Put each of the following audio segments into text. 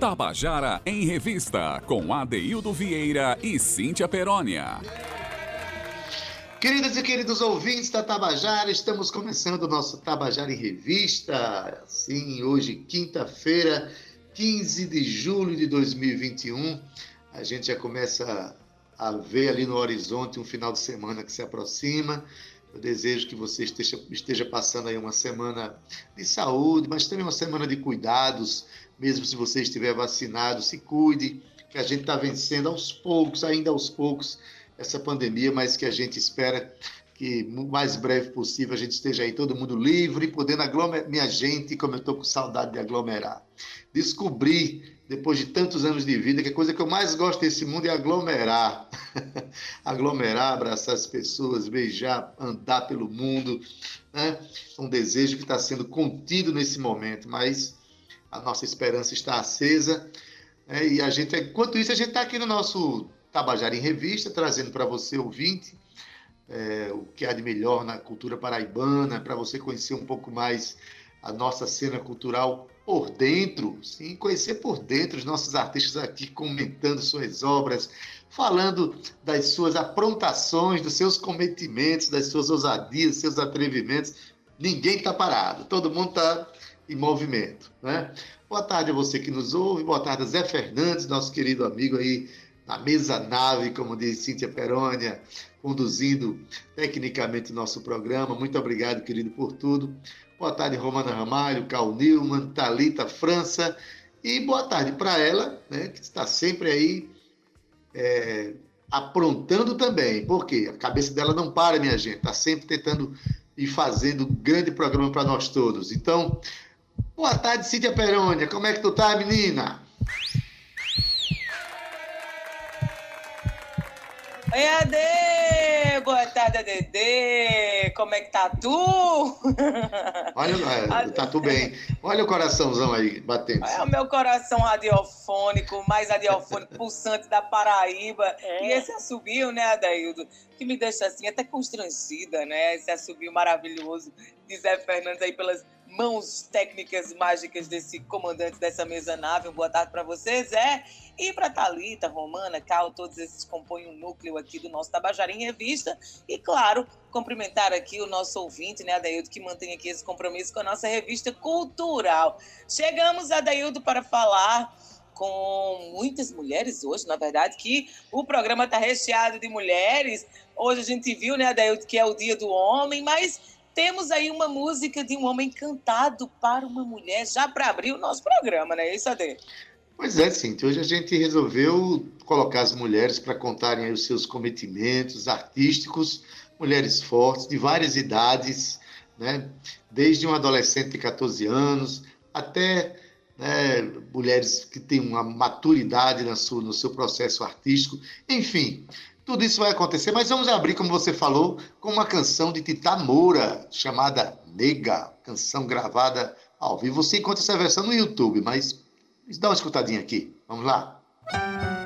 Tabajara em Revista, com Adeildo Vieira e Cíntia Perónia. Queridas e queridos ouvintes da Tabajara, estamos começando o nosso Tabajara em Revista. Sim, hoje, quinta-feira, 15 de julho de 2021. A gente já começa a ver ali no horizonte um final de semana que se aproxima. Eu desejo que você esteja, esteja passando aí uma semana de saúde, mas também uma semana de cuidados. Mesmo se você estiver vacinado, se cuide, que a gente está vencendo aos poucos, ainda aos poucos, essa pandemia, mas que a gente espera que o mais breve possível a gente esteja aí todo mundo livre, podendo aglomerar, minha gente, como eu estou com saudade de aglomerar. Descobri, depois de tantos anos de vida, que a coisa que eu mais gosto desse mundo é aglomerar. aglomerar, abraçar as pessoas, beijar, andar pelo mundo. Né? Um desejo que está sendo contido nesse momento, mas a nossa esperança está acesa. Né? E a gente, enquanto isso, a gente está aqui no nosso Tabajara em Revista, trazendo para você, ouvinte, é, o que há de melhor na cultura paraibana, para você conhecer um pouco mais a nossa cena cultural por dentro, sim, conhecer por dentro os nossos artistas aqui comentando suas obras, falando das suas aprontações, dos seus cometimentos, das suas ousadias, seus atrevimentos. Ninguém está parado, todo mundo está em movimento, né? Boa tarde a você que nos ouve, boa tarde a Zé Fernandes, nosso querido amigo aí na mesa nave, como diz Cíntia Perônia, conduzindo tecnicamente o nosso programa. Muito obrigado, querido, por tudo. Boa tarde, Romana Ramalho, Cal Newman, Talita França. E boa tarde para ela, né, que está sempre aí é, aprontando também. Porque a cabeça dela não para, minha gente. Está sempre tentando ir fazendo grande programa para nós todos. Então, boa tarde, Cíntia Perônia. Como é que tu tá, menina? Oi, Ade! Boa tarde, Adede! Como é que tá tu? Olha, é, tá tudo bem. Olha o coraçãozão aí batendo. É o meu coração radiofônico, mais radiofônico, pulsante da Paraíba. É. E esse assobio, né, Adaildo? Que me deixa assim até constrangida, né? Esse assobio maravilhoso de Zé Fernandes aí pelas mãos técnicas mágicas desse comandante dessa mesa nave. Boa tarde para vocês, é. E para Talita, Romana, Cal, todos esses compõem o um núcleo aqui do nosso Tabajara em Revista. E claro, cumprimentar aqui o nosso ouvinte, né, Adaildo, que mantém aqui esse compromisso com a nossa revista cultural. Chegamos, Adaildo, para falar com muitas mulheres hoje, na verdade, que o programa está recheado de mulheres. Hoje a gente viu, né, Adaildo, que é o Dia do Homem, mas temos aí uma música de um homem cantado para uma mulher, já para abrir o nosso programa, né? Isso, Ade? Pois é, Cintia. Hoje a gente resolveu colocar as mulheres para contarem os seus cometimentos artísticos, mulheres fortes, de várias idades, né? desde um adolescente de 14 anos até né, mulheres que têm uma maturidade na sua, no seu processo artístico. Enfim, tudo isso vai acontecer, mas vamos abrir, como você falou, com uma canção de Tita Moura, chamada Nega, canção gravada ao vivo. Você encontra essa versão no YouTube, mas dá uma escutadinha aqui. Vamos lá? Nega,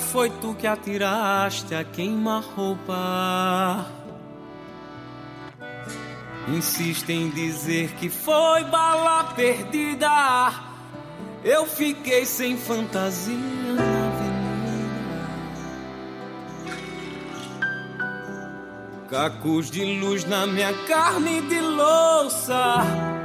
foi tu que atiraste a queima-roupa. Insiste em dizer que foi bala perdida. Eu fiquei sem fantasia na avenida. Cacos de luz na minha carne de louça.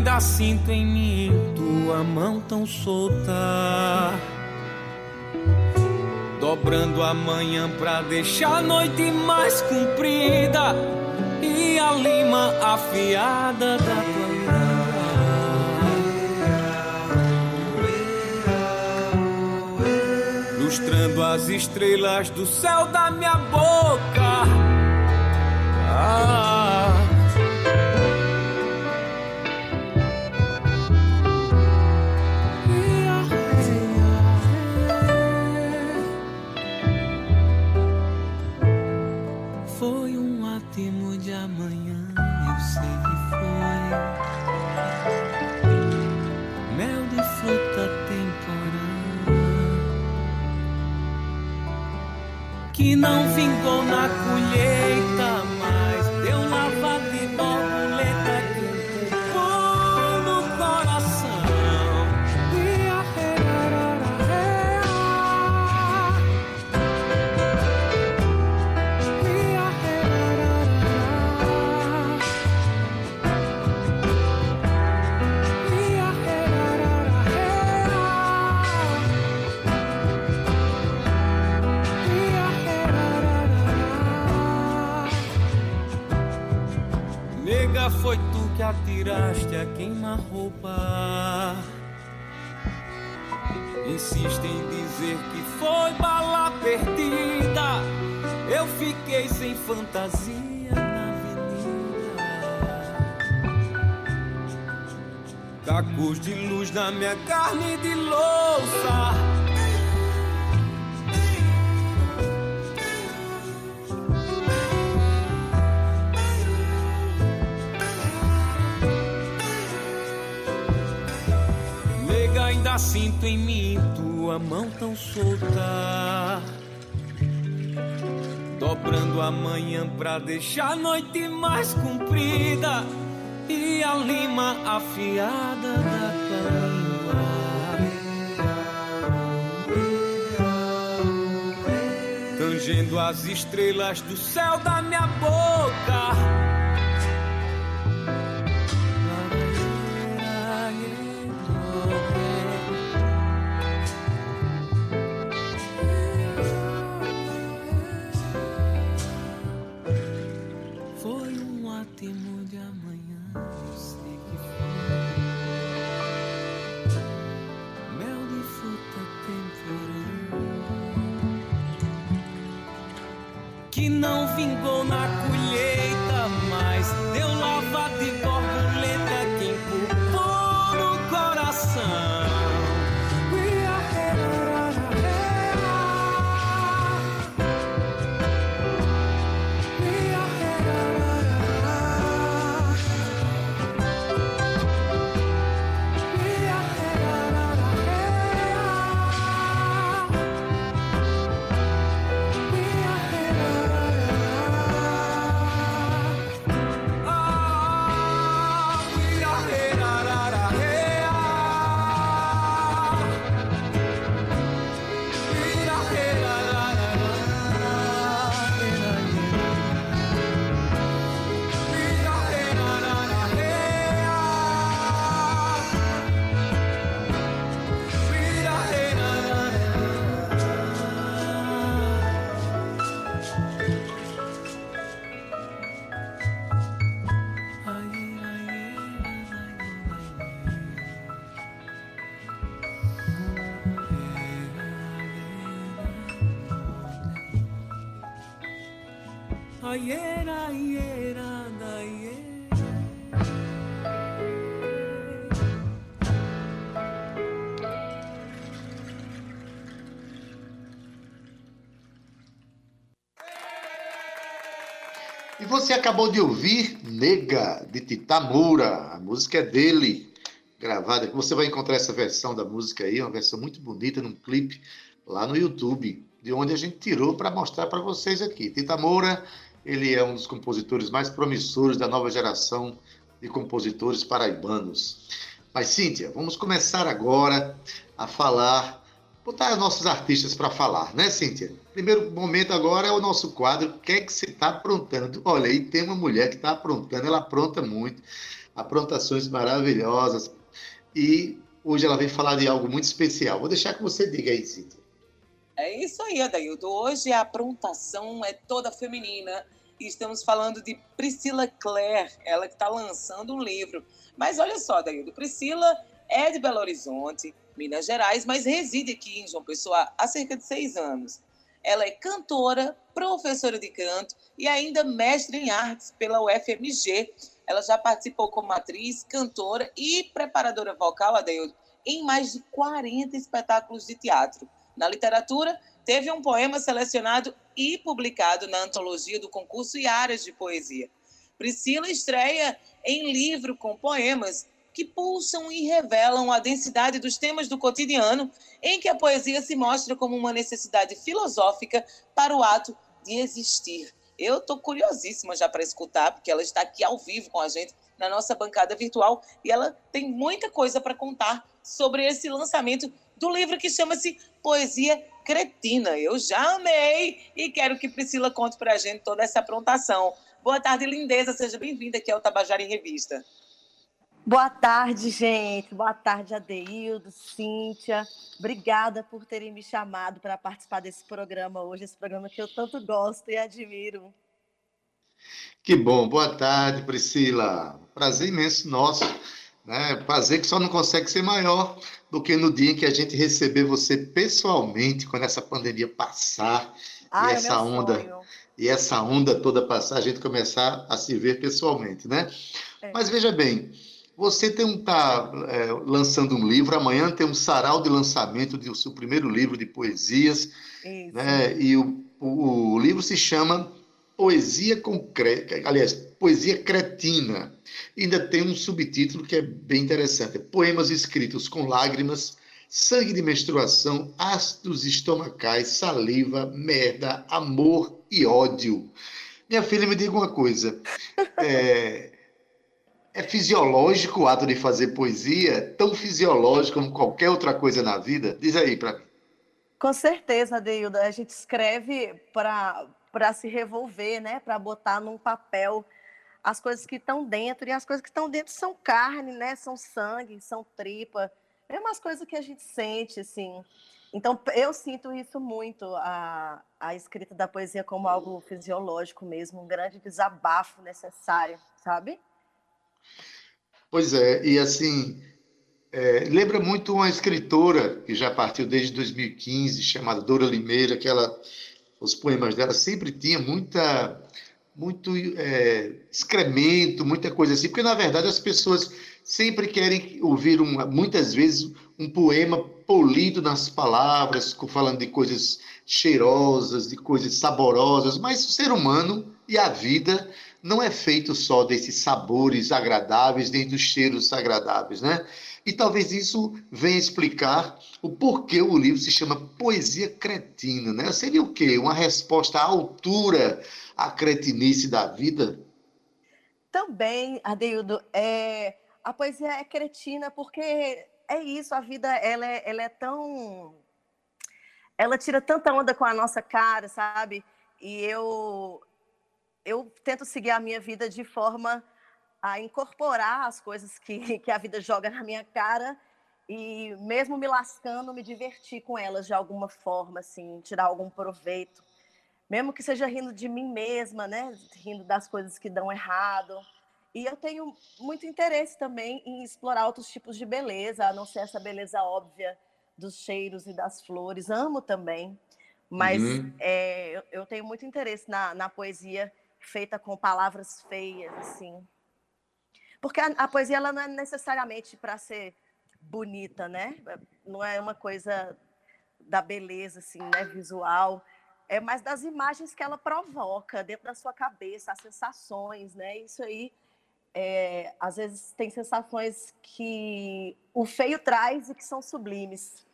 Ainda sinto em mim tua mão tão solta. Dobrando a manhã pra deixar a noite mais comprida. E a lima afiada da tua língua. Lustrando as estrelas do céu da minha boca. Ah. Vingou na colheita, foi bala perdida. Eu fiquei sem fantasia na avenida. Cacos de luz na minha carne de louça. Sinto em mim tua mão tão solta. Dobrando a manhã pra deixar a noite mais comprida. E a lima afiada da língua. Tangendo as estrelas do céu da minha boca. Vingou na colheita, mas deu lava de ayer ahí você acabou de ouvir Nega, de Titamura. A música é dele, gravada. Você vai encontrar essa versão da música aí, uma versão muito bonita, num clipe lá no YouTube, de onde a gente tirou para mostrar para vocês aqui. Titamura, ele é um dos compositores mais promissores da nova geração de compositores paraibanos. Mas, Cíntia, vamos começar agora a falar, botar nossos artistas para falar, né, Cíntia? Primeiro momento agora é o nosso quadro. O que é que você está aprontando? Olha, aí tem uma mulher que está aprontando, ela apronta muito, aprontações maravilhosas. E hoje ela vem falar de algo muito especial. Vou deixar que você diga aí, Cíntia. É isso aí, Adaildo. Hoje a aprontação é toda feminina. E estamos falando de Priscila Clare, ela que está lançando um livro. Mas olha só, Adaildo, Priscila é de Belo Horizonte, Minas Gerais, mas reside aqui em João Pessoa há cerca de seis anos. Ela é cantora, professora de canto e ainda mestre em artes pela UFMG. Ela já participou como atriz, cantora e preparadora vocal, Adeildo, em mais de 40 espetáculos de teatro. Na literatura, teve um poema selecionado e publicado na antologia do concurso Iaras de Poesia. Priscila estreia em livro com poemas que pulsam e revelam a densidade dos temas do cotidiano, em que a poesia se mostra como uma necessidade filosófica para o ato de existir. Eu estou curiosíssima já para escutar, porque ela está aqui ao vivo com a gente na nossa bancada virtual e ela tem muita coisa para contar sobre esse lançamento do livro que chama-se Poesia Cretina. Eu já amei e quero que Priscila conte para a gente toda essa aprontação. Boa tarde, lindeza. Seja bem-vinda aqui ao Tabajara em Revista. Boa tarde, gente. Boa tarde, Adeildo, Cíntia. Obrigada por terem me chamado para participar desse programa hoje, esse programa que eu tanto gosto e admiro. Que bom. Boa tarde, Priscila. Prazer imenso nosso. Né? Prazer que só não consegue ser maior do que no dia em que a gente receber você pessoalmente, quando essa pandemia passar e essa onda sonho. e essa onda toda passar, a gente começar a se ver pessoalmente, né? É. Mas veja bem, você tem um tá é, lançando um livro, amanhã tem um sarau de lançamento do seu primeiro livro de poesias, Isso. né? E o, o, o livro se chama Poesia Concreta, aliás, Poesia Cretina. E ainda tem um subtítulo que é bem interessante: Poemas escritos com lágrimas, sangue de menstruação, ácidos estomacais, saliva, merda, amor e ódio. Minha filha, me diga uma coisa. É, é fisiológico o ato de fazer poesia? Tão fisiológico como qualquer outra coisa na vida? Diz aí para mim. Com certeza, Adeilda. A gente escreve para se revolver, né? Para botar num papel as coisas que estão dentro. E as coisas que estão dentro são carne, né? São sangue, são tripa. Mesmo as coisas que a gente sente, assim. Então, eu sinto isso muito, a, a escrita da poesia como algo fisiológico mesmo, um grande desabafo necessário, sabe? Pois é, e assim, é, lembra muito uma escritora que já partiu desde 2015, chamada Dora Limeira, que ela, os poemas dela sempre tinha muita, muito é, excremento, muita coisa assim, porque na verdade as pessoas sempre querem ouvir, uma, muitas vezes, um poema polido nas palavras, falando de coisas cheirosas, de coisas saborosas, mas o ser humano e a vida não é feito só desses sabores agradáveis, nem dos cheiros agradáveis, né? E talvez isso venha explicar o porquê o livro se chama Poesia Cretina, né? Seria o quê? Uma resposta à altura à cretinice da vida? Também, Adeildo, é, a poesia é cretina porque é isso, a vida ela é, ela é tão... Ela tira tanta onda com a nossa cara, sabe? E eu, eu tento seguir a minha vida de forma a incorporar as coisas que, que a vida joga na minha cara e mesmo me lascando, me divertir com elas de alguma forma, assim, tirar algum proveito. Mesmo que seja rindo de mim mesma, né? Rindo das coisas que dão errado. E eu tenho muito interesse também em explorar outros tipos de beleza, a não ser essa beleza óbvia dos cheiros e das flores. Amo também. Mas Uhum. é, eu, eu tenho muito interesse na, na poesia feita com palavras feias, assim. Porque a, a poesia ela não é necessariamente para ser bonita, né? Não é uma coisa da beleza, assim, né? Visual. É mais das imagens que ela provoca dentro da sua cabeça, as sensações, né? Isso aí, é, às vezes, tem sensações que o feio traz e que são sublimes.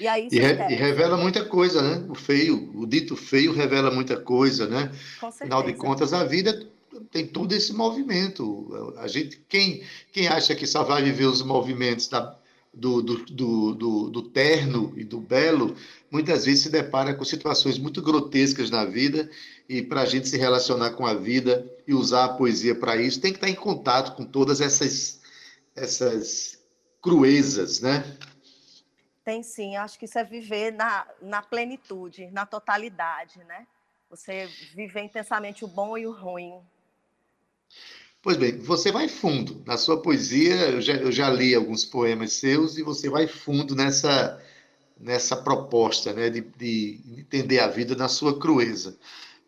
E aí, E, re- e revela muita coisa, né? O feio, o dito feio revela muita coisa, né? com Afinal de contas, a vida tem todo esse movimento. A gente, quem, quem acha que só vai viver os movimentos da, do, do, do, do, do terno e do belo, muitas vezes se depara com situações muito grotescas na vida e para a gente se relacionar com a vida e usar a poesia para isso, tem que estar em contato com todas essas, essas cruezas, né? Tem sim, acho que isso é viver na, na plenitude, na totalidade, né? Você viver intensamente o bom e o ruim. Pois bem, você vai fundo. Na sua poesia, eu já, eu já li alguns poemas seus e você vai fundo nessa, nessa proposta né, de, de entender a vida na sua crueza.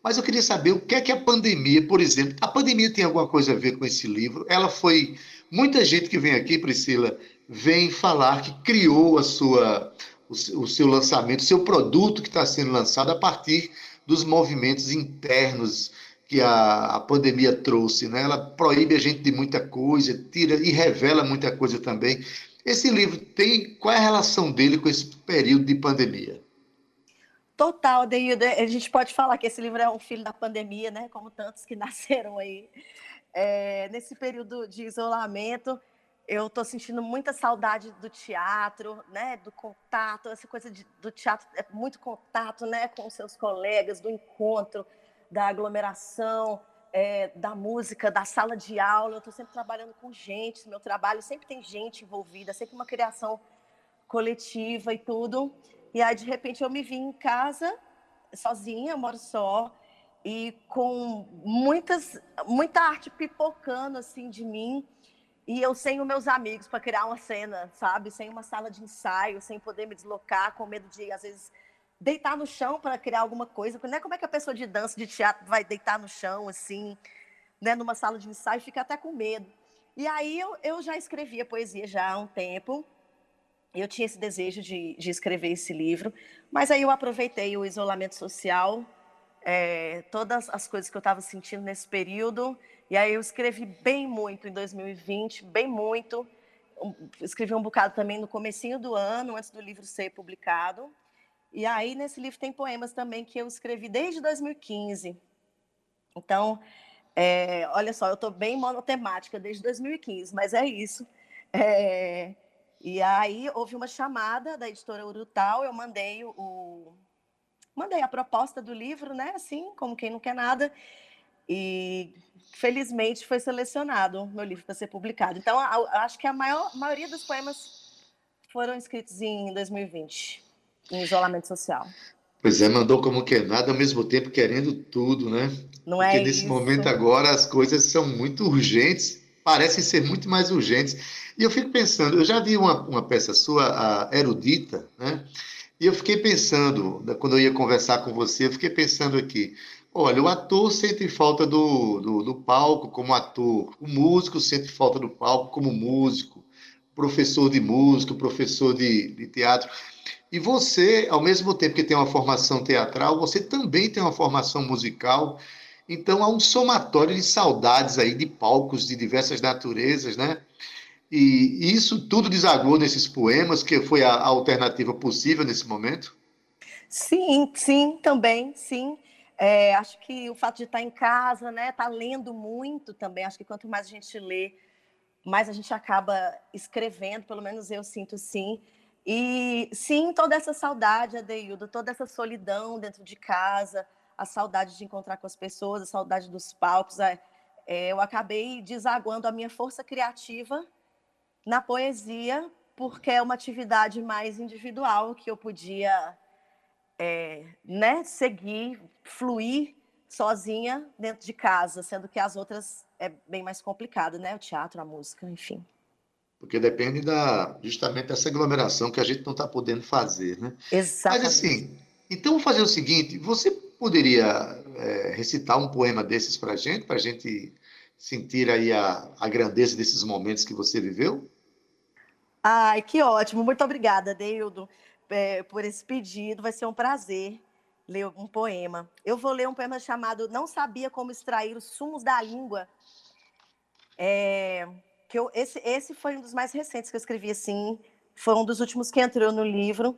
Mas eu queria saber o que é que a pandemia, por exemplo, a pandemia tem alguma coisa a ver com esse livro? Ela foi. Muita gente que vem aqui, Priscila, vem falar que criou a sua, o, seu lançamento, o seu produto que está sendo lançado a partir dos movimentos internos que a, a pandemia trouxe, né? Ela proíbe a gente de muita coisa, tira e revela muita coisa também. Esse livro tem qual é a relação dele com esse período de pandemia? Total, Deilda. A gente pode falar que esse livro é um filho da pandemia, né? Como tantos que nasceram aí. É, nesse período de isolamento, eu estou sentindo muita saudade do teatro, né? Do contato, essa coisa de, do teatro é muito contato, né? Com seus colegas, do encontro da aglomeração, é, da música, da sala de aula. Eu estou sempre trabalhando com gente, meu trabalho sempre tem gente envolvida, sempre uma criação coletiva e tudo. E aí, de repente, eu me vi em casa, sozinha, moro só, e com muitas, muita arte pipocando assim de mim. E eu sem os meus amigos para criar uma cena, sabe? Sem uma sala de ensaio, sem poder me deslocar, com medo de, às vezes, deitar no chão para criar alguma coisa. Né? Como é que a pessoa de dança, de teatro, vai deitar no chão, assim, né? numa sala de ensaio, fica até com medo. E aí eu, eu já escrevia poesia já há um tempo. Eu tinha esse desejo de, de escrever esse livro, mas aí eu aproveitei o isolamento social, é, todas as coisas que eu estava sentindo nesse período, e aí eu escrevi bem muito em 2020, bem muito. Escrevi um bocado também no comecinho do ano, antes do livro ser publicado. E aí, nesse livro, tem poemas também que eu escrevi desde 2015. Então, é, olha só, eu estou bem monotemática desde 2015, mas é isso. É, e aí, houve uma chamada da editora Urutal, eu mandei o, mandei a proposta do livro, né? Assim, como quem não quer nada. E felizmente foi selecionado meu livro para ser publicado. Então, acho que a maior, maioria dos poemas foram escritos em 2020 em isolamento social. Pois é, mandou como que nada, ao mesmo tempo querendo tudo, né? Não é Porque nesse isso. momento agora as coisas são muito urgentes, parecem ser muito mais urgentes. E eu fico pensando, eu já vi uma, uma peça sua, a Erudita, né? E eu fiquei pensando, quando eu ia conversar com você, eu fiquei pensando aqui, olha, o ator sente falta do, do, do palco como ator, o músico sente falta do palco como músico, professor de música, professor de, de teatro. E você, ao mesmo tempo que tem uma formação teatral, você também tem uma formação musical. Então há um somatório de saudades aí de palcos de diversas naturezas, né? E isso tudo desagou nesses poemas, que foi a alternativa possível nesse momento? Sim, sim, também, sim. É, acho que o fato de estar em casa, né, estar tá lendo muito também. Acho que quanto mais a gente lê, mais a gente acaba escrevendo. Pelo menos eu sinto sim. E sim, toda essa saudade, Adeildo, toda essa solidão dentro de casa, a saudade de encontrar com as pessoas, a saudade dos palcos. É, é, eu acabei desaguando a minha força criativa na poesia, porque é uma atividade mais individual que eu podia é, né, seguir, fluir sozinha dentro de casa, sendo que as outras é bem mais complicado, né? O teatro, a música, enfim porque depende da justamente dessa aglomeração que a gente não está podendo fazer, né? Exatamente. Mas assim, então vou fazer o seguinte: você poderia é, recitar um poema desses para a gente, para a gente sentir aí a, a grandeza desses momentos que você viveu? Ai, que ótimo! Muito obrigada, Deildo, é, por esse pedido. Vai ser um prazer ler um poema. Eu vou ler um poema chamado Não Sabia Como Extrair os Sumos da Língua. É, que eu, esse, esse foi um dos mais recentes que eu escrevi, assim, foi um dos últimos que entrou no livro.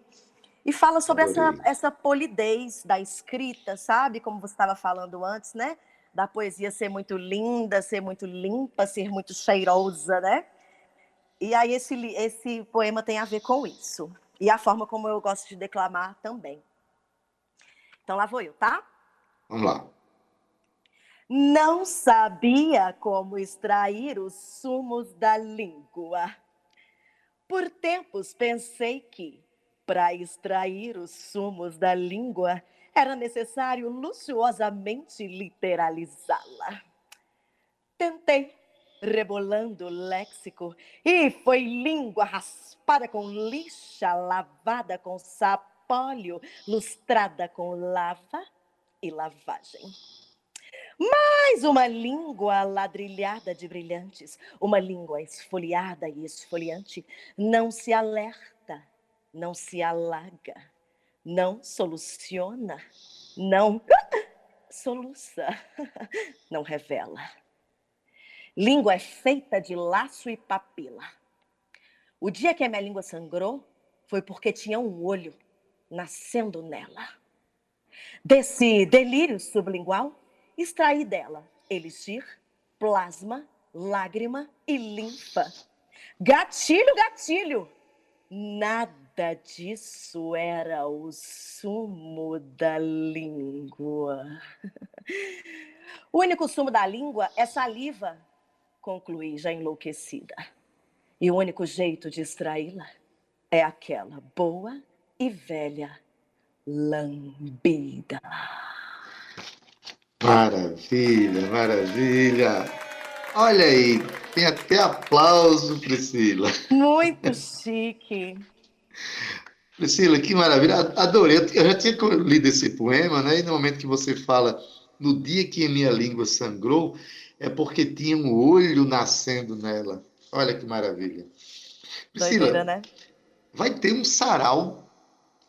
E fala sobre essa, essa polidez da escrita, sabe? Como você estava falando antes, né? Da poesia ser muito linda, ser muito limpa, ser muito cheirosa, né? E aí esse, esse poema tem a ver com isso. E a forma como eu gosto de declamar também. Então lá vou eu, tá? Vamos lá. Não sabia como extrair os sumos da língua. Por tempos pensei que, para extrair os sumos da língua, era necessário luxuosamente literalizá-la. Tentei, rebolando o léxico, e foi língua raspada com lixa, lavada com sapólio, lustrada com lava e lavagem. Mais uma língua ladrilhada de brilhantes, uma língua esfoliada e esfoliante, não se alerta, não se alaga, não soluciona, não soluça, não revela. Língua é feita de laço e papila. O dia que a minha língua sangrou foi porque tinha um olho nascendo nela. Desse delírio sublingual, extraí dela elixir, plasma, lágrima e linfa. Gatilho, gatilho! Nada disso era o sumo da língua. O único sumo da língua é saliva concluí já enlouquecida. E o único jeito de extraí-la é aquela boa e velha lambida. Maravilha, maravilha. Olha aí, tem até aplauso, Priscila. Muito chique. Priscila, que maravilha. Adorei. Eu já tinha lido esse poema, né? E no momento que você fala no dia que a minha língua sangrou, é porque tinha um olho nascendo nela. Olha que maravilha. Priscila, Doideira, né? vai ter um sarau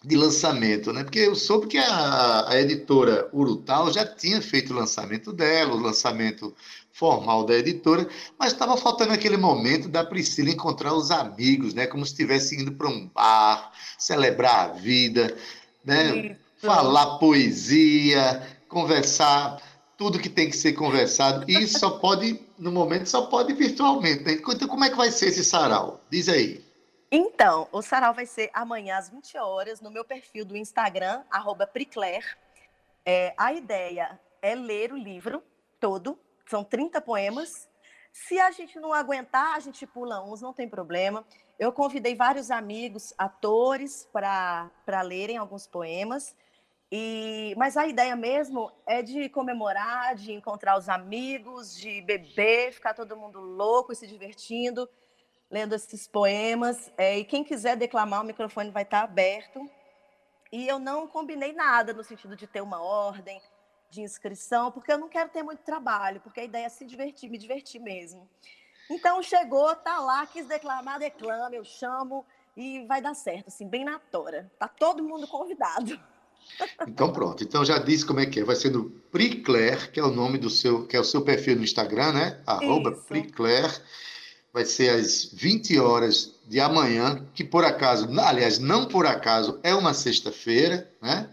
de lançamento, né? Porque eu soube que a, a editora Urutau já tinha feito o lançamento dela, o lançamento formal da editora, mas estava faltando aquele momento da Priscila encontrar os amigos, né? Como se estivesse indo para um bar, celebrar a vida, né? Isso. Falar poesia, conversar tudo que tem que ser conversado e só pode, no momento, só pode virtualmente. Né? Então, como é que vai ser esse sarau? Diz aí. Então, o sarau vai ser amanhã às 20 horas no meu perfil do Instagram, Pricler. É, a ideia é ler o livro todo, são 30 poemas. Se a gente não aguentar, a gente pula uns, não tem problema. Eu convidei vários amigos, atores, para lerem alguns poemas. E, mas a ideia mesmo é de comemorar, de encontrar os amigos, de beber, ficar todo mundo louco e se divertindo, lendo esses poemas. É, e quem quiser declamar, o microfone vai estar aberto. E eu não combinei nada no sentido de ter uma ordem de inscrição, porque eu não quero ter muito trabalho, porque a ideia é se divertir, me divertir mesmo. Então chegou, tá lá, quis declamar, declame, eu chamo e vai dar certo, assim, bem na tora. Tá todo mundo convidado. Então pronto. Então já disse como é que é. Vai ser no Pricler, que é o nome do seu, que é o seu perfil no Instagram, né? Arroba Pricler. Vai ser às 20 horas de amanhã, que por acaso, aliás, não por acaso, é uma sexta-feira, né?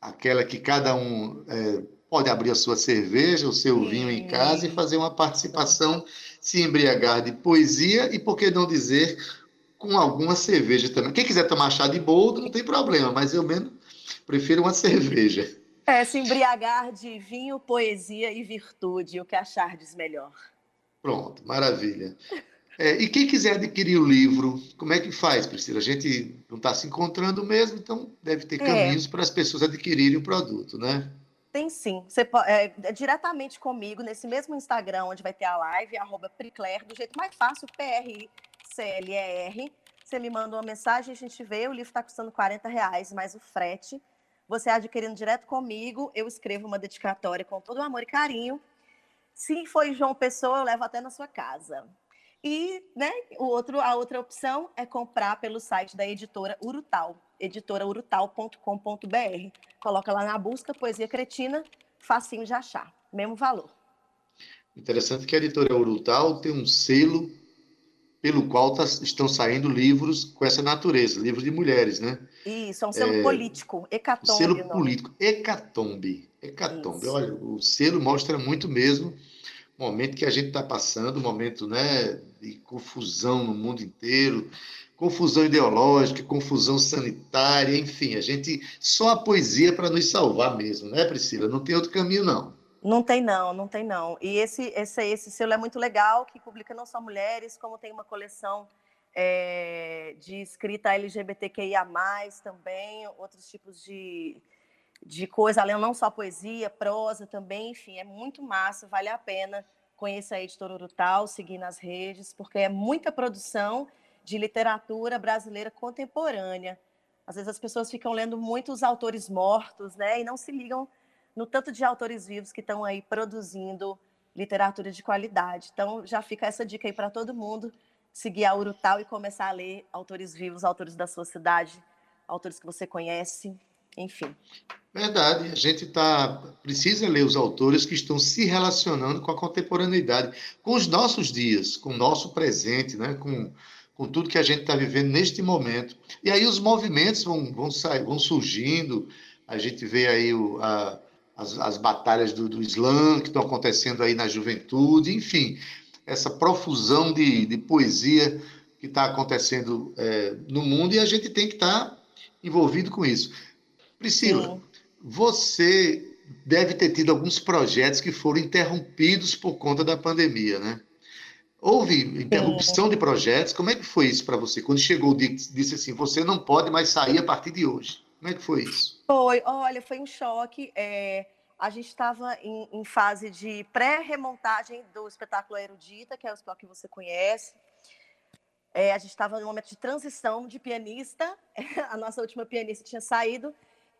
Aquela que cada um é, pode abrir a sua cerveja, o seu Sim. vinho em casa e fazer uma participação, se embriagar de poesia e, por que não dizer, com alguma cerveja também. Quem quiser tomar chá de boldo, não tem problema, mas eu mesmo prefiro uma cerveja. É, se embriagar de vinho, poesia e virtude, o que achardes melhor. Pronto, maravilha. É, e quem quiser adquirir o livro, como é que faz, Priscila? A gente não está se encontrando mesmo, então deve ter é. caminhos para as pessoas adquirirem o produto, né? Tem sim. Você pode, é, é, diretamente comigo, nesse mesmo Instagram, onde vai ter a live, arroba Pricler, do jeito mais fácil, P-R-C-L-E-R. Você me manda uma mensagem, a gente vê, o livro está custando 40 reais, mais o frete. Você adquirindo direto comigo, eu escrevo uma dedicatória com todo o amor e carinho. Se foi João Pessoa, eu levo até na sua casa. E né, o outro, a outra opção é comprar pelo site da editora Urutal, editoraurutal.com.br. Coloca lá na busca Poesia Cretina, facinho de achar, mesmo valor. Interessante que a editora Urutal tem um selo pelo qual tá, estão saindo livros com essa natureza, livros de mulheres, né? Isso, é um selo é, político, hecatombe. Selo político, hecatombe, hecatombe. Isso. Olha, o selo mostra muito mesmo momento que a gente está passando, um momento né, de confusão no mundo inteiro, confusão ideológica, confusão sanitária, enfim, a gente só a poesia para nos salvar mesmo, né, Priscila? Não tem outro caminho não. Não tem não, não tem não. E esse esse esse selo é muito legal, que publica não só mulheres, como tem uma coleção é, de escrita LGBTQIA+, também, outros tipos de, de coisa, além não só poesia, prosa também, enfim, é muito massa, vale a pena conhecer a Editora Urutau, seguir nas redes, porque é muita produção de literatura brasileira contemporânea. Às vezes as pessoas ficam lendo muitos autores mortos, né, e não se ligam no tanto de autores vivos que estão aí produzindo literatura de qualidade. Então, já fica essa dica aí para todo mundo, seguir a Urutau e começar a ler autores vivos, autores da sua cidade, autores que você conhece, enfim. Verdade, a gente tá, precisa ler os autores que estão se relacionando com a contemporaneidade, com os nossos dias, com o nosso presente, né? com com tudo que a gente está vivendo neste momento. E aí os movimentos vão, vão, sair, vão surgindo, a gente vê aí o, a, as, as, batalhas do, do Islã que estão acontecendo aí na juventude, enfim, essa profusão de, de poesia que está acontecendo é, no mundo e a gente tem que estar tá envolvido com isso. Priscila, Sim. você deve ter tido alguns projetos que foram interrompidos por conta da pandemia, né? Houve interrupção de projetos? Como é que foi isso para você? Quando chegou, disse assim, você não pode mais sair a partir de hoje. Como é que foi isso? Foi, olha, foi um choque. É, a gente estava em, em, fase de pré-remontagem do espetáculo Erudita, que é o espetáculo que você conhece. É, a gente estava no momento de transição de pianista. A nossa última pianista tinha saído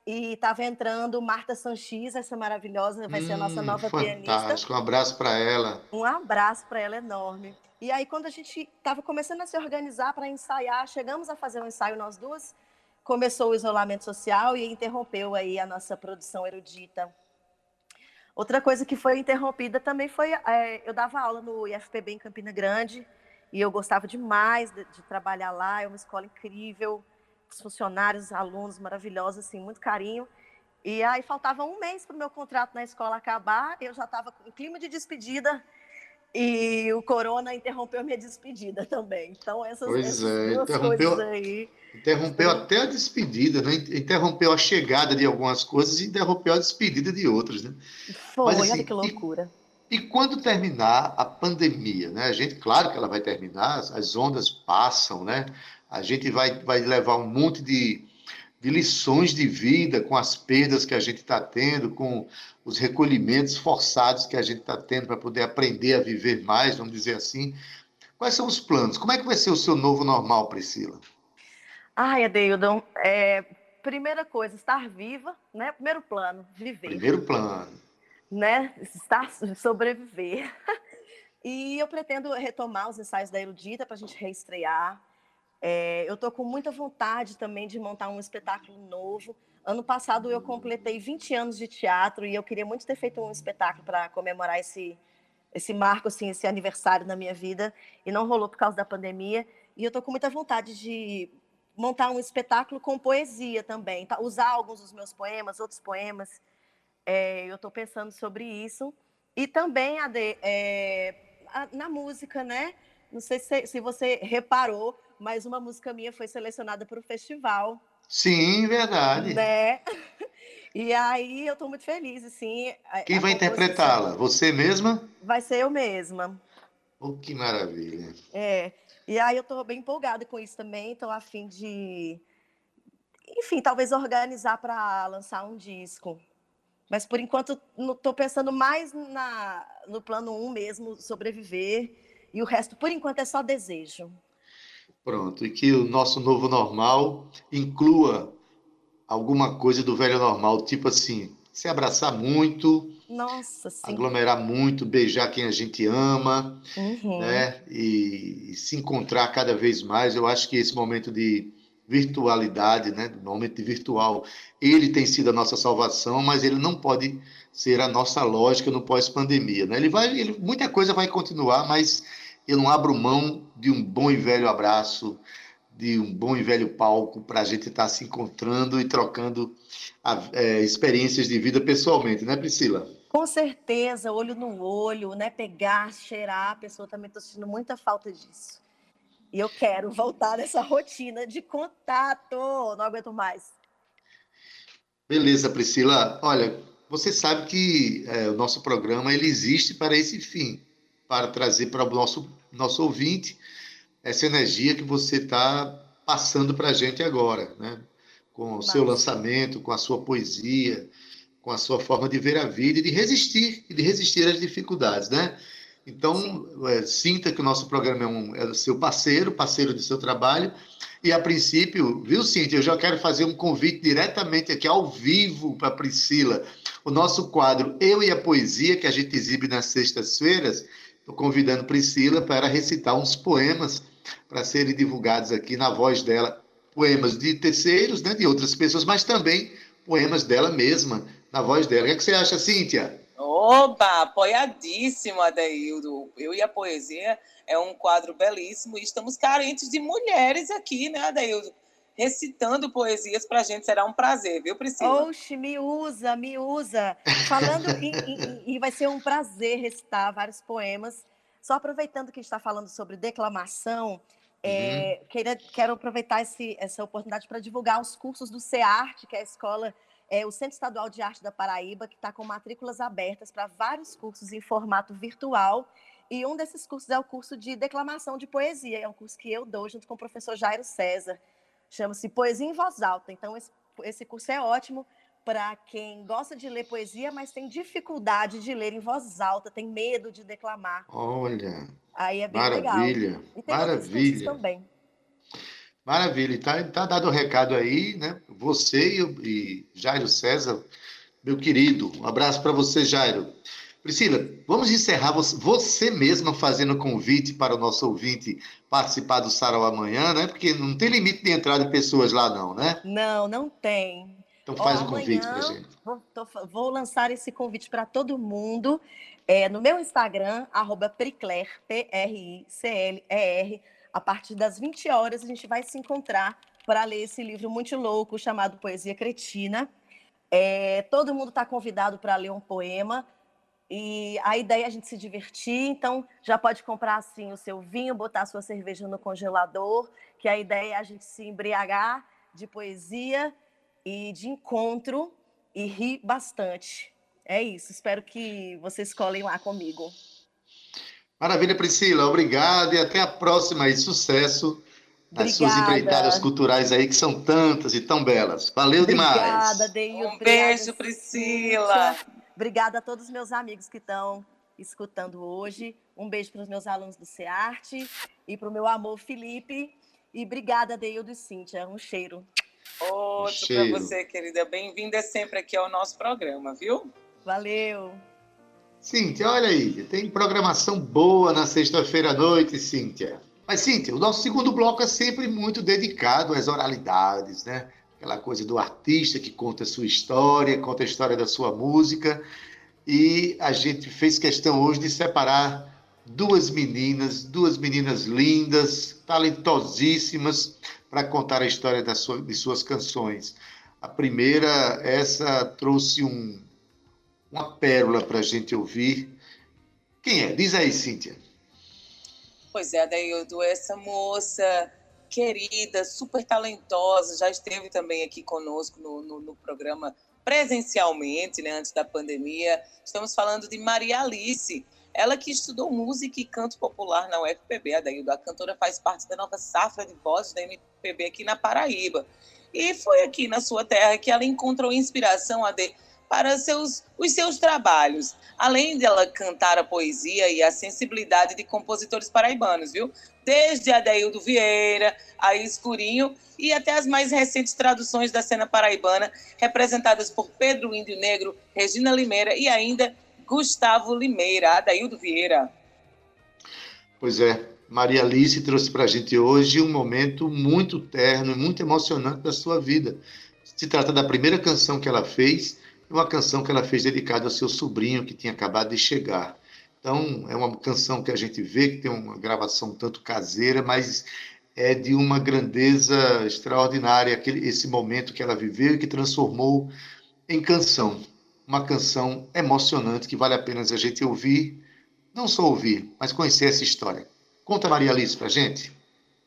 e estava entrando Marta Sanches, essa maravilhosa, vai hum, ser a nossa hum, nova fantástico. pianista. Um abraço para ela. Um abraço para ela enorme. E aí, quando a gente estava começando a se organizar para ensaiar, chegamos a fazer um ensaio nós duas, começou o isolamento social e interrompeu aí a nossa produção erudita. Outra coisa que foi interrompida também foi, é, eu dava aula no IFPB em Campina Grande, e eu gostava demais de, de trabalhar lá, é uma escola incrível, os funcionários, os alunos maravilhosos, assim, muito carinho. E aí faltava um mês para o meu contrato na escola acabar, eu já estava em clima de despedida e o corona interrompeu a minha despedida também. Então essas, pois essas é, duas interrompeu, coisas aí. Interrompeu até a despedida, né? Interrompeu a chegada de algumas coisas e interrompeu a despedida de outras, né? Foi, Mas, assim, olha que loucura. E, e, quando terminar a pandemia, né? A gente, claro que ela vai terminar, as ondas passam, né? A gente vai, vai levar um monte de, de lições de vida com as perdas que a gente está tendo, com os recolhimentos forçados que a gente está tendo para poder aprender a viver mais, vamos dizer assim. Quais são os planos? Como é que vai ser o seu novo normal, Priscila? Ai, Adeildon, é, primeira coisa, estar viva, né? Primeiro plano, viver. Primeiro plano. Né? Estar, sobreviver. E eu pretendo retomar os ensaios da Erudita para a gente reestrear. É, eu estou com muita vontade também de montar um espetáculo novo. Ano passado eu completei 20 anos de teatro e eu queria muito ter feito um espetáculo para comemorar esse, esse marco, assim, esse aniversário na minha vida, e não rolou por causa da pandemia. E eu estou com muita vontade de montar um espetáculo com poesia também, tá? usar alguns dos meus poemas, outros poemas. É, eu estou pensando sobre isso. E também, Ade, é, na música, né? Não sei se, se você reparou, mas uma música minha foi selecionada para o festival. Sim, verdade. Né? E aí eu estou muito feliz, assim. Quem vai interpretá-la? Você mesma? Vai ser eu mesma. Oh, que maravilha. É. E aí eu estou bem empolgada com isso também, estou a fim de, enfim, talvez organizar para lançar um disco. Mas por enquanto estou pensando mais na, no plano 1 um mesmo, sobreviver, e o resto, por enquanto, é só desejo. Pronto, e que o nosso novo normal inclua alguma coisa do velho normal, tipo assim, se abraçar muito, Nossa, aglomerar muito, beijar quem a gente ama, uhum. né? E, e, se encontrar cada vez mais. Eu acho que esse momento de virtualidade, né? Momento de virtual, ele tem sido a nossa salvação, mas ele não pode ser a nossa lógica no pós-pandemia, né? Ele vai, ele, muita coisa vai continuar, mas eu não abro mão de um bom e velho abraço, de um bom e velho palco para a gente estar tá se encontrando e trocando a, é, experiências de vida pessoalmente, né, Priscila? Com certeza, olho no olho, né? Pegar, cheirar, a pessoa também está sentindo muita falta disso. E eu quero voltar nessa rotina de contato. Não aguento mais. Beleza, Priscila. Olha, você sabe que é, o nosso programa ele existe para esse fim, para trazer para o nosso, nosso ouvinte essa energia que você está passando para a gente agora, né? Com o seu lançamento, com a sua poesia, com a sua forma de ver a vida e de resistir, e de resistir às dificuldades, né? Então, é, sinta que o nosso programa é, um, é o seu parceiro, parceiro do seu trabalho. E a princípio, viu, Cíntia, eu já quero fazer um convite diretamente aqui ao vivo para Priscila. O nosso quadro Eu e a Poesia, que a gente exibe nas sextas-feiras, estou convidando Priscila para recitar uns poemas para serem divulgados aqui na voz dela. Poemas de terceiros, né, de outras pessoas, mas também poemas dela mesma, na voz dela. O que, é que você acha, Cíntia? Oba, apoiadíssimo, Adeildo. Eu e a Poesia é um quadro belíssimo e estamos carentes de mulheres aqui, né, Adeildo? Recitando poesias para a gente será um prazer, viu, Priscila? Oxe, me usa, me usa. Falando, e, e, vai ser um prazer recitar vários poemas. Só aproveitando que a gente está falando sobre declamação, é, uhum. quero, quero aproveitar esse, essa oportunidade para divulgar os cursos do CEARTE, que é a escola é o Centro Estadual de Arte da Paraíba, que está com matrículas abertas para vários cursos em formato virtual. E um desses cursos é o curso de declamação de poesia. É um curso que eu dou junto com o professor Jairo César. Chama-se Poesia em Voz Alta. Então, esse, esse curso é ótimo para quem gosta de ler poesia, mas tem dificuldade de ler em voz alta, tem medo de declamar. Olha. Aí é bem maravilha, legal. E tem maravilha. também. Maravilha, está tá dado o recado aí, né? Você e, e Jairo César, meu querido, um abraço para você, Jairo. Priscila, vamos encerrar você, mesma fazendo convite para o nosso ouvinte participar do Sarau amanhã, né? Porque não tem limite de entrada de pessoas lá, não, né? Não, não tem. Então faz o um convite para gente. Vou, tô, vou, lançar esse convite para todo mundo é, no meu Instagram, arroba Pricler, P-R-I-C-L-E-R, a partir das 20 horas, a gente vai se encontrar para ler esse livro muito louco chamado Poesia Cretina. É, todo mundo está convidado para ler um poema. E a ideia é a gente se divertir, então já pode comprar assim o seu vinho, botar a sua cerveja no congelador, que a ideia é a gente se embriagar de poesia e de encontro e rir bastante. É isso, espero que vocês colhem lá comigo. Maravilha, Priscila. Obrigado e até a próxima e sucesso nas suas empreitadas culturais aí, que são tantas e tão belas. Valeu Obrigada, demais. Obrigada, Deio. Um beijo, Priscila. Obrigada a todos os meus amigos que estão escutando hoje. Um beijo para os meus alunos do CEARTE e para o meu amor Felipe. E obrigada, Deildo e Cíntia. Um cheiro. Outro para você, querida. Bem-vinda sempre aqui ao nosso programa, viu? Valeu. Cíntia, olha aí, tem programação boa na sexta-feira à noite, Cíntia. Mas, Cíntia, o nosso segundo bloco é sempre muito dedicado às oralidades, né? Aquela coisa do artista que conta a sua história, conta a história da sua música. E a gente fez questão hoje de separar duas meninas, duas meninas lindas, talentosíssimas, para contar a história das suas, de suas canções. A primeira, essa trouxe um, uma pérola para a gente ouvir. Quem é? Diz aí, Cíntia. Pois é, Daildo, essa moça querida, super talentosa, já esteve também aqui conosco no, no, no programa presencialmente, né, antes da pandemia. Estamos falando de Maria Alice, ela que estudou música e canto popular na UFPB, Adaildo. A cantora faz parte da nova safra de vozes da MPB aqui na Paraíba. E foi aqui na sua terra que ela encontrou inspiração, Ade, para seus, os seus trabalhos, além de ela cantar a poesia e a sensibilidade de compositores paraibanos, viu? Desde Adeildo Vieira, a Escurinho e até as mais recentes traduções da cena paraibana, representadas por Pedro Índio Negro, Regina Limeira e ainda Gustavo Limeira, Adaildo Vieira. Pois é, Maria Alice trouxe para a gente hoje um momento muito terno, muito emocionante da sua vida. Se trata da primeira canção que ela fez uma canção que ela fez dedicada ao seu sobrinho que tinha acabado de chegar. Então, é uma canção que a gente vê que tem uma gravação tanto caseira, mas é de uma grandeza extraordinária aquele, esse momento que ela viveu e que transformou em canção. uma canção emocionante que vale a pena a gente ouvir, não só ouvir, mas conhecer essa história. Conta Maria Alice pra gente.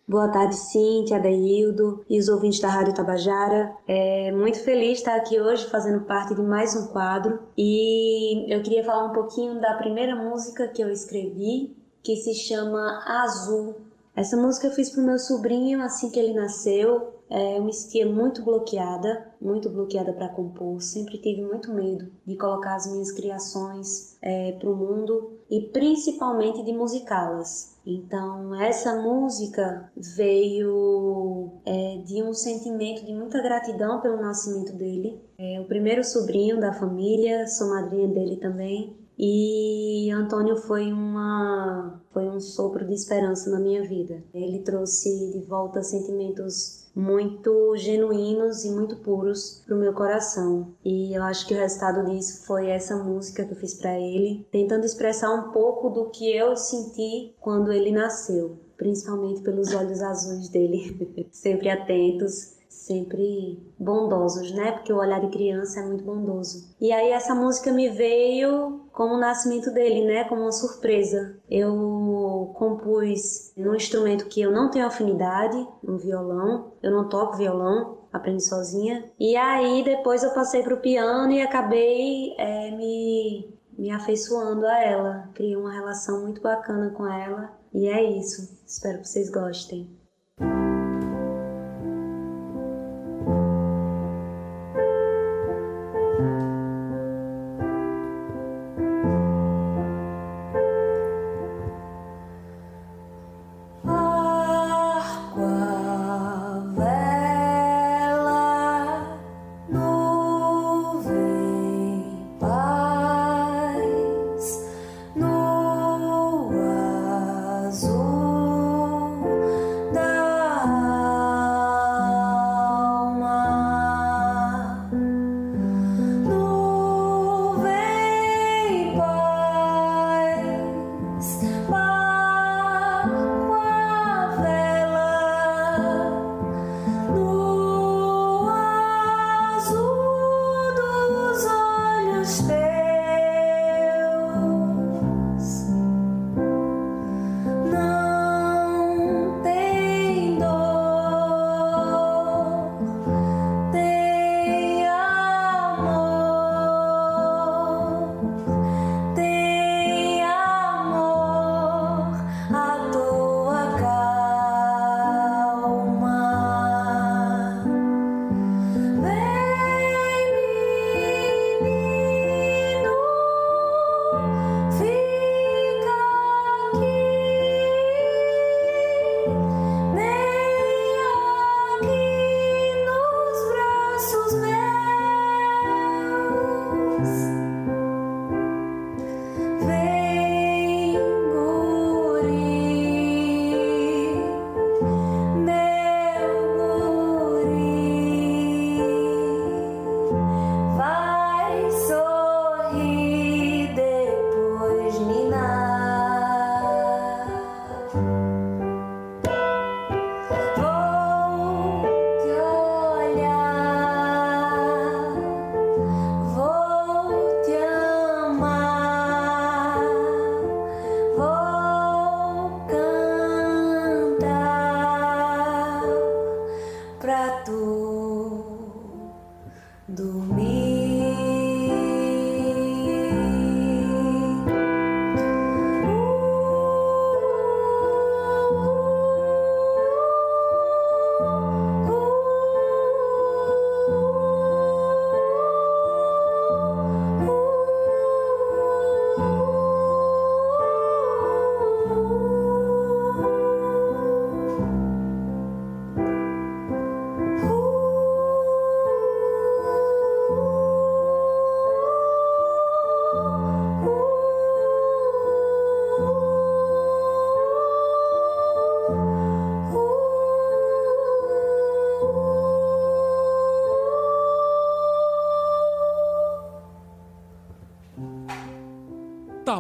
Boa tarde, Cíntia, Adeildo e os ouvintes da Rádio Tabajara. É muito feliz estar aqui hoje fazendo parte de mais um quadro e eu queria falar um pouquinho da primeira música que eu escrevi, que se chama Azul. Essa música eu fiz para o meu sobrinho assim que ele nasceu é, eu me sentia muito bloqueada, muito bloqueada para compor. Sempre tive muito medo de colocar as minhas criações é, para o mundo e principalmente de musicá-las. Então, essa música veio é, de um sentimento de muita gratidão pelo nascimento dele. É o primeiro sobrinho da família, sou madrinha dele também. E Antônio foi uma foi um sopro de esperança na minha vida. Ele trouxe de volta sentimentos muito genuínos e muito puros pro meu coração. E eu acho que o resultado disso foi essa música que eu fiz para ele, tentando expressar um pouco do que eu senti quando ele nasceu, principalmente pelos olhos azuis dele, sempre atentos sempre bondosos, né? Porque o olhar de criança é muito bondoso. E aí essa música me veio como o nascimento dele, né? Como uma surpresa. Eu compus num instrumento que eu não tenho afinidade, um violão. Eu não toco violão, aprendi sozinha. E aí depois eu passei para o piano e acabei é, me me afeiçoando a ela. Criei uma relação muito bacana com ela. E é isso. Espero que vocês gostem.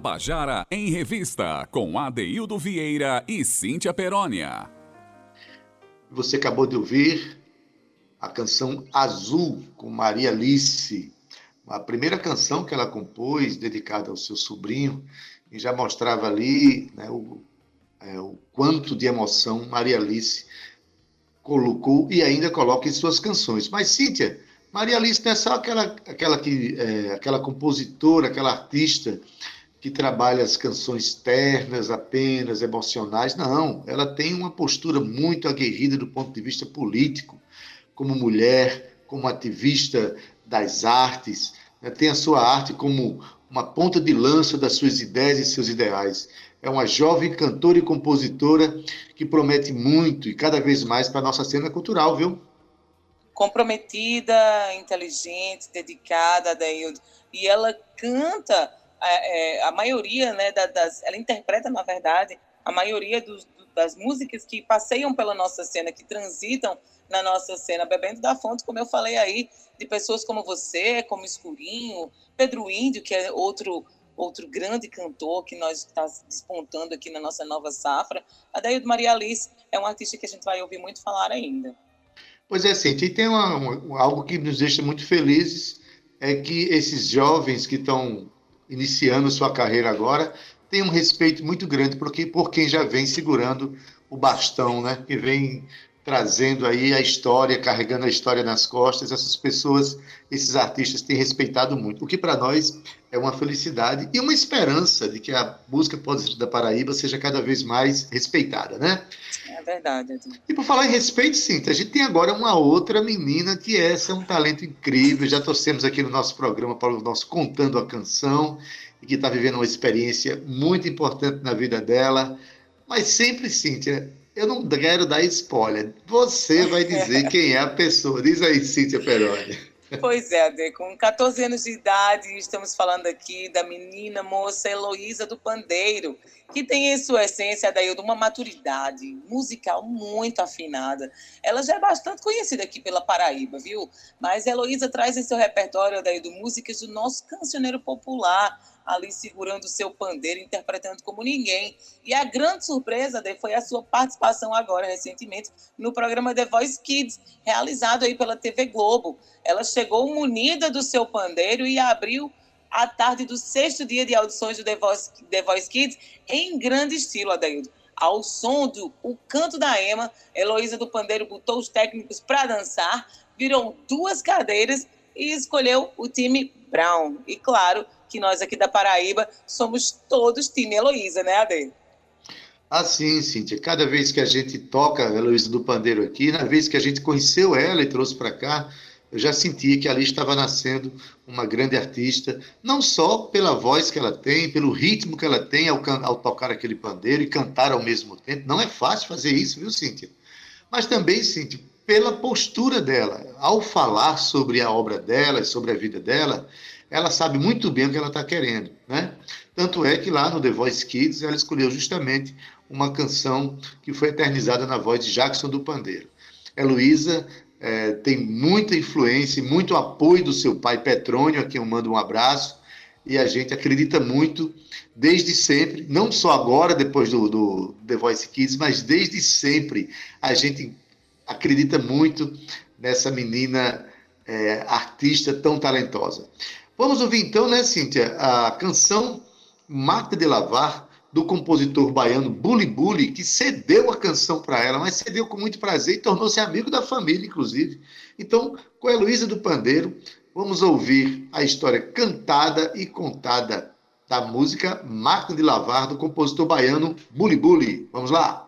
Tabajara em Revista, com Adeildo Vieira e Cíntia Perónia. Você acabou de ouvir a canção Azul, com Maria Alice. a primeira canção que ela compôs, dedicada ao seu sobrinho, e já mostrava ali né, o, é, o quanto de emoção Maria Alice colocou e ainda coloca em suas canções. Mas, Cíntia, Maria Alice não é só aquela, aquela, que, é, aquela compositora, aquela artista que trabalha as canções ternas apenas, emocionais. Não, ela tem uma postura muito aguerrida do ponto de vista político, como mulher, como ativista das artes, né? tem a sua arte como uma ponta de lança das suas ideias e seus ideais. É uma jovem cantora e compositora que promete muito e cada vez mais para a nossa cena cultural, viu? Comprometida, inteligente, dedicada, Adaildo. E ela canta é, é, a maioria, né, das, ela interpreta, na verdade, a maioria dos, das músicas que passeiam pela nossa cena, que transitam na nossa cena, bebendo da fonte, como eu falei aí, de pessoas como você, como Escurinho, Pedro Índio, que é outro outro grande cantor que nós está despontando aqui na nossa nova safra. A Daíldo Maria Alice é um artista que a gente vai ouvir muito falar ainda. Pois é, Cintia, e tem uma, uma, algo que nos deixa muito felizes, é que esses jovens que estão iniciando sua carreira agora têm um respeito muito grande por, por quem já vem segurando o bastão, né? que vem trazendo aí a história, carregando a história nas costas. Essas pessoas, esses artistas têm respeitado muito, o que para nós é uma felicidade e uma esperança de que a música da Paraíba seja cada vez mais respeitada, né? É verdade. E por falar em respeito, sim, a gente tem agora uma outra menina que essa é um talento incrível. Já torcemos aqui no nosso programa para o nosso Contando a Canção e que está vivendo uma experiência muito importante na vida dela. Mas sempre, Cíntia, eu não quero dar spoiler. Você vai dizer quem é a pessoa. Diz aí, Cíntia Peroni. Pois é, Ade, com 14 anos de idade, estamos falando aqui da menina moça Heloísa do Pandeiro, que tem em sua essência, daí, de uma maturidade musical muito afinada. Ela já é bastante conhecida aqui pela Paraíba, viu? Mas Heloísa traz em seu repertório, daí, do músicas do nosso cancioneiro popular, ali segurando o seu pandeiro, interpretando como ninguém. E a grande surpresa dele foi a sua participação agora, recentemente, no programa The Voice Kids, realizado aí pela TV Globo. Ela chegou munida do seu pandeiro e abriu a tarde do sexto dia de audições do The Voice, The Voice Kids em grande estilo, Adaildo. Ao som do O Canto da Ema, Heloísa do Pandeiro botou os técnicos para dançar, virou duas cadeiras e escolheu o time Brown. E claro, que nós aqui da Paraíba somos todos time Heloísa, né, Ade? Assim, Cíntia, cada vez que a gente toca a Heloísa do Pandeiro aqui, na vez que a gente conheceu ela e trouxe para cá, eu já sentia que ali estava nascendo uma grande artista, não só pela voz que ela tem, pelo ritmo que ela tem ao, ao, tocar aquele pandeiro e cantar ao mesmo tempo. Não é fácil fazer isso, viu, Cíntia? Mas também, Cíntia, pela postura dela. Ao falar sobre a obra dela, sobre a vida dela, ela sabe muito bem o que ela está querendo, né? Tanto é que lá no The Voice Kids ela escolheu justamente uma canção que foi eternizada na voz de Jackson do Pandeiro. Heloísa é, tem muita influência e muito apoio do seu pai Petrônio, a quem eu mando um abraço, e a gente acredita muito desde sempre, não só agora, depois do, do The Voice Kids, mas desde sempre a gente acredita muito nessa menina é, artista tão talentosa. Vamos ouvir então, né, Cíntia, a canção Mata de Lavar, do compositor baiano Bully Bully, que cedeu a canção para ela, mas cedeu com muito prazer e tornou-se amigo da família, inclusive. Então, com a Heloísa do Pandeiro, vamos ouvir a história cantada e contada da música Máquina de Lavar, do compositor baiano Bully Bully. Vamos lá!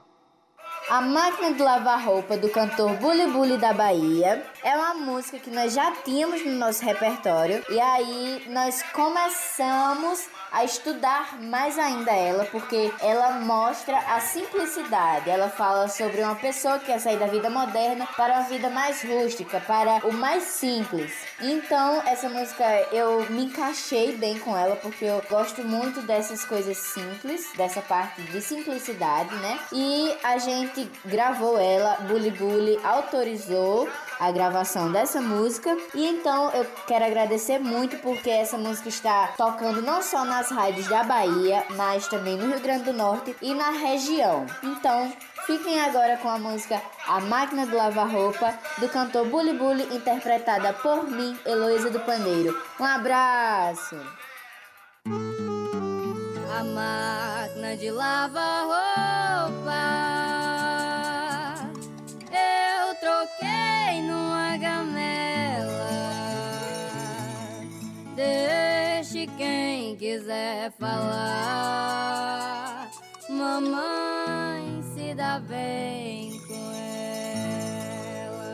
A Máquina de Lavar Roupa do cantor Bully Bully da Bahia é uma música que nós já tínhamos no nosso repertório e aí nós começamos a estudar mais ainda ela, porque ela mostra a simplicidade. Ela fala sobre uma pessoa que quer sair da vida moderna para uma vida mais rústica, para o mais simples. Então, essa música eu me encaixei bem com ela, porque eu gosto muito dessas coisas simples, dessa parte de simplicidade, né? E a gente gravou ela, Bully Bully autorizou a gravação dessa música. E então eu quero agradecer muito porque essa música está tocando não só nas rádios da Bahia, mas também no Rio Grande do Norte e na região. Então, Fiquem agora com a música A Máquina de Lavar Roupa, do cantor Bully Bully, interpretada por mim, Heloísa do Pandeiro. Um abraço! A máquina de lavar roupa Deixe quem quiser falar, mamãe se dá bem com ela.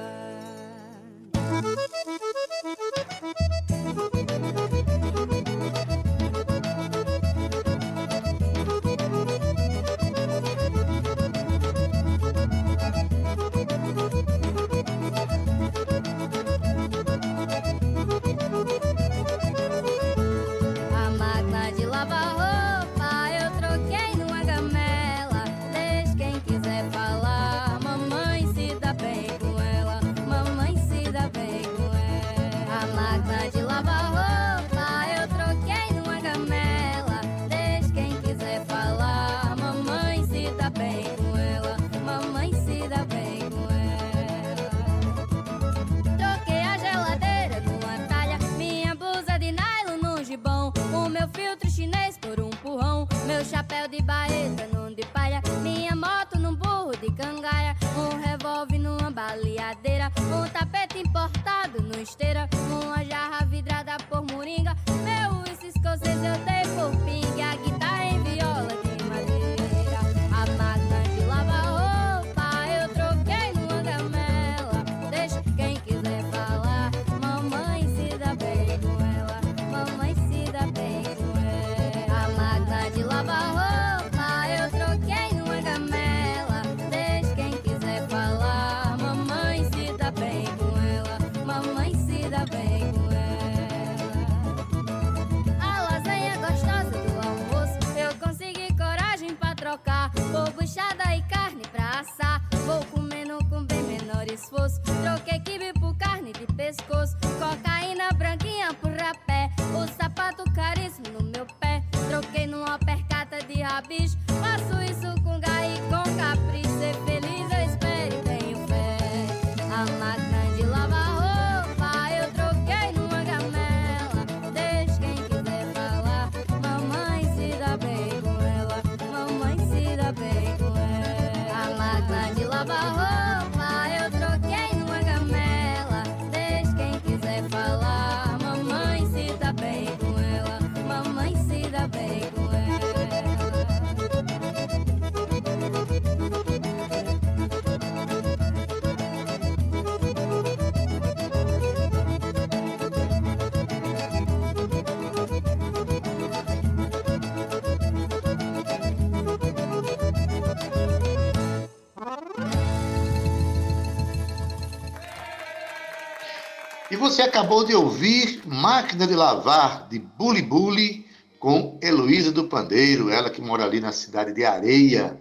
Você acabou de ouvir Máquina de Lavar, de Bully Bully, com Heloísa do Pandeiro, ela que mora ali na cidade de Areia.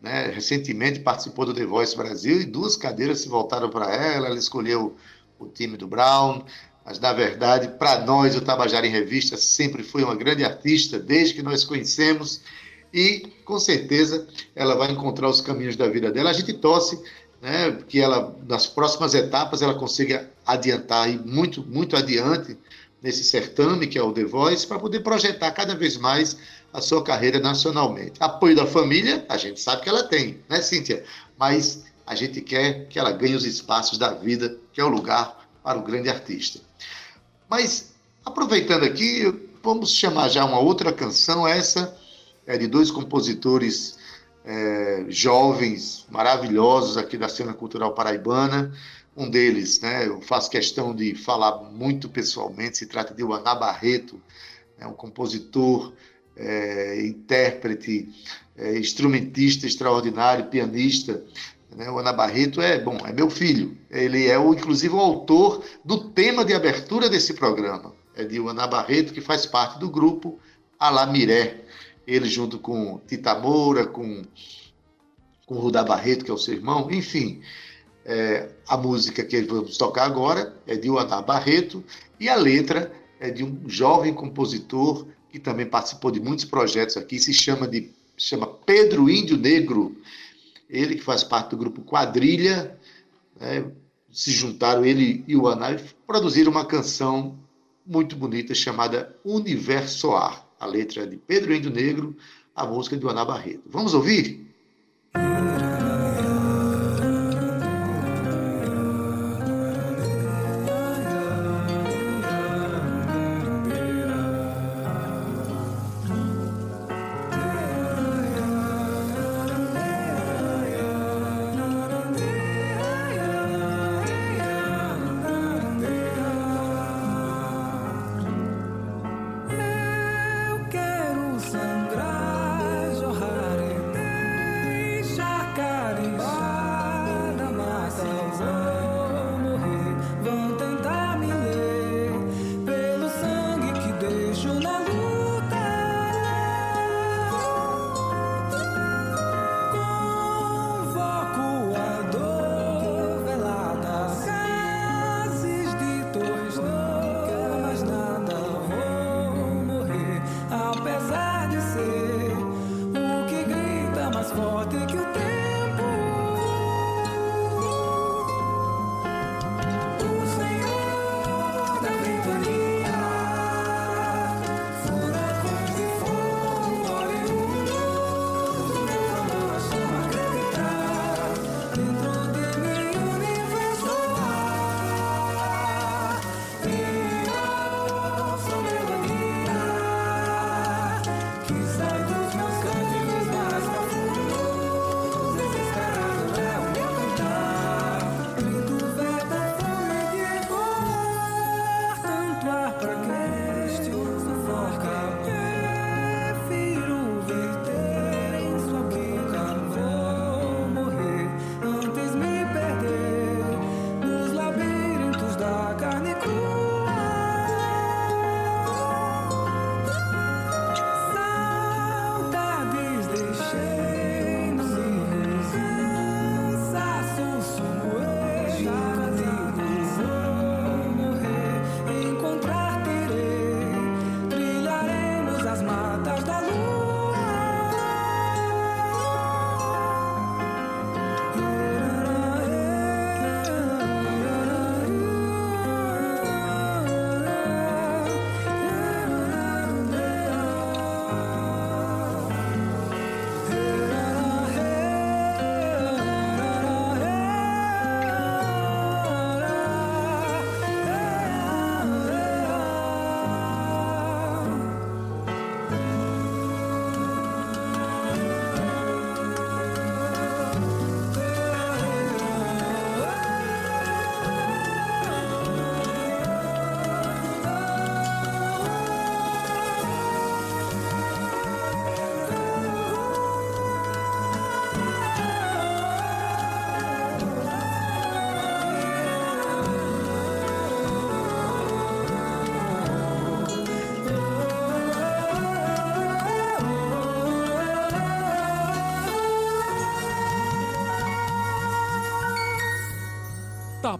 Né? Recentemente participou do The Voice Brasil e duas cadeiras se voltaram para ela, ela escolheu o time do Brown, mas na verdade, para nós, o Tabajara em Revista sempre foi uma grande artista, desde que nós conhecemos, e com certeza ela vai encontrar os caminhos da vida dela. A gente torce né, que ela, nas próximas etapas, ela consiga adiantar e muito, muito adiante nesse certame que é o The Voice, para poder projetar cada vez mais a sua carreira nacionalmente. Apoio da família, a gente sabe que ela tem, né, Cíntia? Mas a gente quer que ela ganhe os espaços da vida, que é o lugar para o grande artista. Mas, aproveitando aqui, vamos chamar já uma outra canção, essa é de dois compositores é, jovens, maravilhosos aqui da cena cultural paraibana. Um deles, né, eu faço questão de falar muito pessoalmente, se trata de Waná Barreto, é um compositor, é, intérprete, é, instrumentista extraordinário, pianista. Né? O Ana Barreto é, bom, é meu filho. Ele é, o, inclusive, o autor do tema de abertura desse programa. É de Ana Barreto, que faz parte do grupo Alamiré. Ele junto com Tita Moura, com, com Rudá Barreto, que é o seu irmão, enfim. É, a música que vamos tocar agora é de Ana Barreto e a letra é de um jovem compositor que também participou de muitos projetos aqui, se chama de chama Pedro Índio Negro. ele que faz parte do grupo Quadrilha, né, se juntaram, ele e o Ana, e produziram uma canção muito bonita chamada Universoar. A letra de Pedro Índio Negro, a música de Ana Barreto. Vamos ouvir?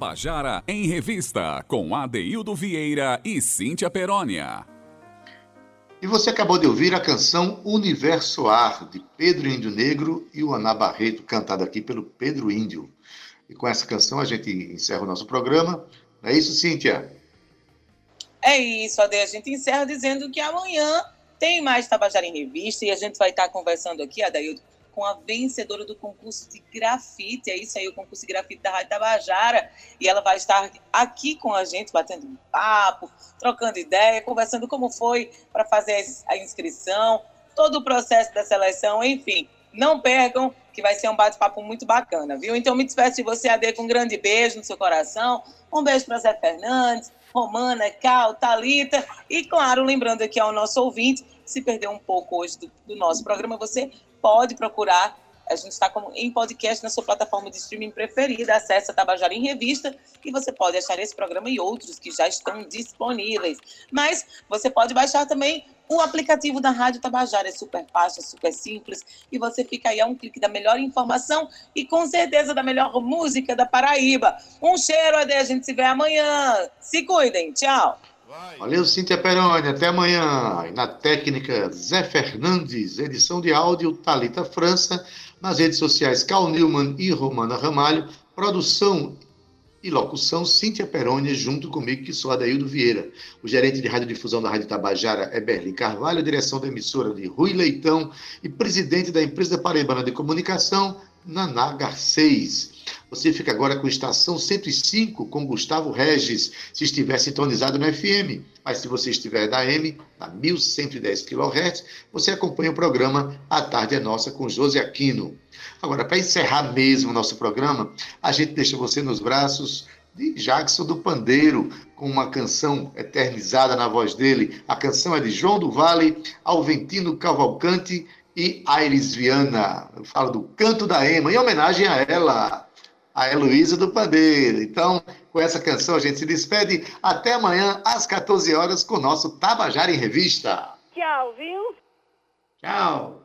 Tabajara em Revista, com Adeildo Vieira e Cíntia Perónia. E você acabou de ouvir a canção Universo Ar, de Pedro Índio Negro e o Aná Barreto, cantada aqui pelo Pedro Índio. E com essa canção a gente encerra o nosso programa. Não é isso, Cíntia? É isso, Ade. A gente encerra dizendo que amanhã tem mais Tabajara em Revista e a gente vai estar conversando aqui, Adaildo, com a vencedora do concurso de grafite. É isso aí, o concurso de grafite da Rádio Tabajara. E ela vai estar aqui com a gente, batendo um papo, trocando ideia, conversando como foi para fazer a inscrição, todo o processo da seleção, enfim. Não percam, que vai ser um bate-papo muito bacana, viu? Então me despeço de você, Ade, com um grande beijo no seu coração. Um beijo para Zé Fernandes, Romana, Cal, Talita e claro, lembrando aqui ao nosso ouvinte, se perdeu um pouco hoje do, do nosso programa, você pode procurar. A gente está em podcast na sua plataforma de streaming preferida. Acesse a Tabajara em Revista e você pode achar esse programa e outros que já estão disponíveis. Mas você pode baixar também o aplicativo da Rádio Tabajara. É super fácil, é super simples e você fica aí a um clique da melhor informação e com certeza da melhor música da Paraíba. Um cheiro, Ade. A gente se vê amanhã. Se cuidem. Tchau. Valeu, Cíntia Peroni. Até amanhã. E na técnica, Zé Fernandes. Edição de áudio, Talita França. Nas redes sociais, Cal Newman e Romana Ramalho. Produção e locução, Cíntia Perônia, junto comigo, que sou Adaildo Vieira. O gerente de radiodifusão da Rádio Tabajara é Berlim Carvalho, direção da emissora de Rui Leitão e presidente da empresa Paraibana de Comunicação, Naná Garcês. Você fica agora com Estação 105 com Gustavo Regis, se estiver sintonizado no FM. Mas se você estiver na M, na 1110 kHz, você acompanha o programa A Tarde é Nossa com José Aquino. Agora, para encerrar mesmo o nosso programa, a gente deixa você nos braços de Jackson do Pandeiro, com uma canção eternizada na voz dele. A canção é de João do Vale, Alventino Cavalcante e Aires Viana. Eu falo do Canto da Ema, em homenagem a ela a Heloísa do Pandeiro. Então, com essa canção, a gente se despede. Até amanhã, às 14 horas, com o nosso Tabajara em Revista. Tchau, viu? Tchau.